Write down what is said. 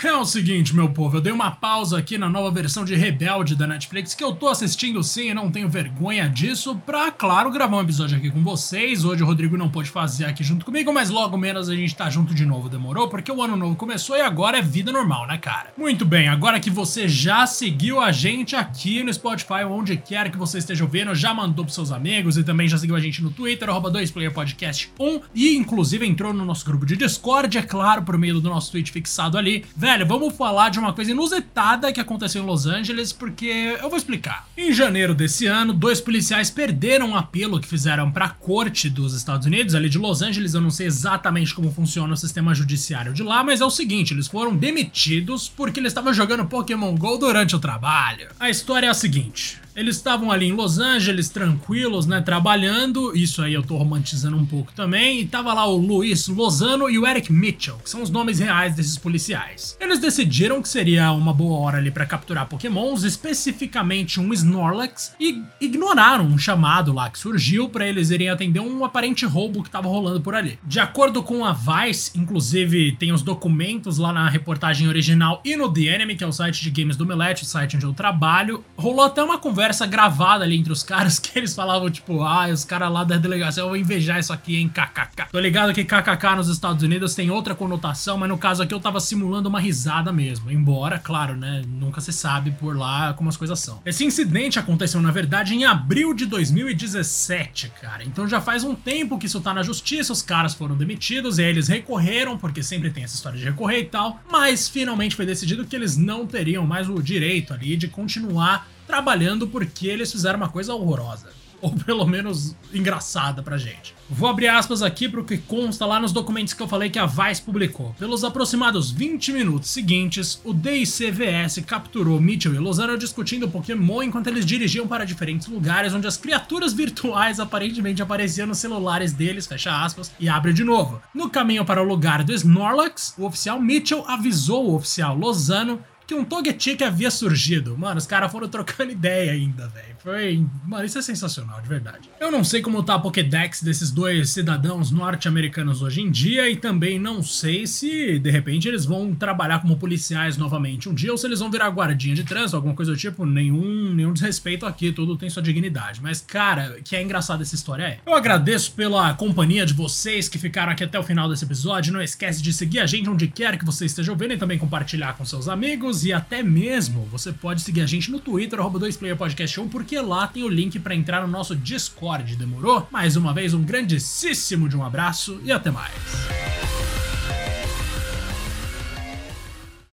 É o seguinte, meu povo, eu dei uma pausa aqui na nova versão de Rebelde da Netflix, que eu tô assistindo sim e não tenho vergonha disso, pra, claro, gravar um episódio aqui com vocês. Hoje o Rodrigo não pôde fazer aqui junto comigo, mas logo menos a gente tá junto de novo, demorou? Porque o ano novo começou e agora é vida normal, né, cara? Muito bem, agora que você já seguiu a gente aqui no Spotify, onde quer que você esteja vendo, já mandou pros seus amigos e também já seguiu a gente no Twitter, arroba 2playerpodcast1 e inclusive entrou no nosso grupo de Discord, é claro, por meio do nosso tweet fixado ali. Velho, vamos falar de uma coisa inusitada que aconteceu em Los Angeles, porque eu vou explicar. Em janeiro desse ano, dois policiais perderam um apelo que fizeram para a corte dos Estados Unidos, ali de Los Angeles. Eu não sei exatamente como funciona o sistema judiciário de lá, mas é o seguinte: eles foram demitidos porque eles estavam jogando Pokémon Go durante o trabalho. A história é a seguinte. Eles estavam ali em Los Angeles, tranquilos, né, trabalhando. Isso aí eu tô romantizando um pouco também. E tava lá o Luiz Lozano e o Eric Mitchell, que são os nomes reais desses policiais. Eles decidiram que seria uma boa hora ali para capturar pokémons, especificamente um Snorlax, e ignoraram um chamado lá que surgiu para eles irem atender um aparente roubo que tava rolando por ali. De acordo com a Vice, inclusive tem os documentos lá na reportagem original e no The Enemy, que é o site de games do Melete, o site onde eu trabalho, rolou até uma conversa conversa gravada ali entre os caras que eles falavam, tipo, ah, os caras lá da delegacia, vou invejar isso aqui, hein, kkk. Tô ligado que kkk nos Estados Unidos tem outra conotação, mas no caso aqui eu tava simulando uma risada mesmo. Embora, claro, né, nunca se sabe por lá como as coisas são. Esse incidente aconteceu, na verdade, em abril de 2017, cara. Então já faz um tempo que isso tá na justiça, os caras foram demitidos e eles recorreram, porque sempre tem essa história de recorrer e tal, mas finalmente foi decidido que eles não teriam mais o direito ali de continuar trabalhando porque eles fizeram uma coisa horrorosa. Ou pelo menos engraçada pra gente. Vou abrir aspas aqui pro que consta lá nos documentos que eu falei que a Vice publicou. Pelos aproximados 20 minutos seguintes, o DICVS capturou Mitchell e Lozano discutindo Pokémon enquanto eles dirigiam para diferentes lugares onde as criaturas virtuais aparentemente apareciam nos celulares deles, fecha aspas, e abre de novo. No caminho para o lugar do Snorlax, o oficial Mitchell avisou o oficial Lozano que um Togetic havia surgido. Mano, os caras foram trocando ideia ainda, velho. Foi. Mano, isso é sensacional, de verdade. Eu não sei como tá a Pokédex desses dois cidadãos norte-americanos hoje em dia e também não sei se, de repente, eles vão trabalhar como policiais novamente um dia ou se eles vão virar guardinha de trânsito, alguma coisa do tipo. Nenhum, nenhum desrespeito aqui, tudo tem sua dignidade. Mas, cara, que é engraçado essa história é. Eu agradeço pela companhia de vocês que ficaram aqui até o final desse episódio. Não esquece de seguir a gente onde quer que você esteja ouvindo e também compartilhar com seus amigos e até mesmo você pode seguir a gente no Twitter, 2playerpodcast1, porque lá tem o link para entrar no nosso Discord, demorou? Mais uma vez, um grandíssimo de um abraço e até mais.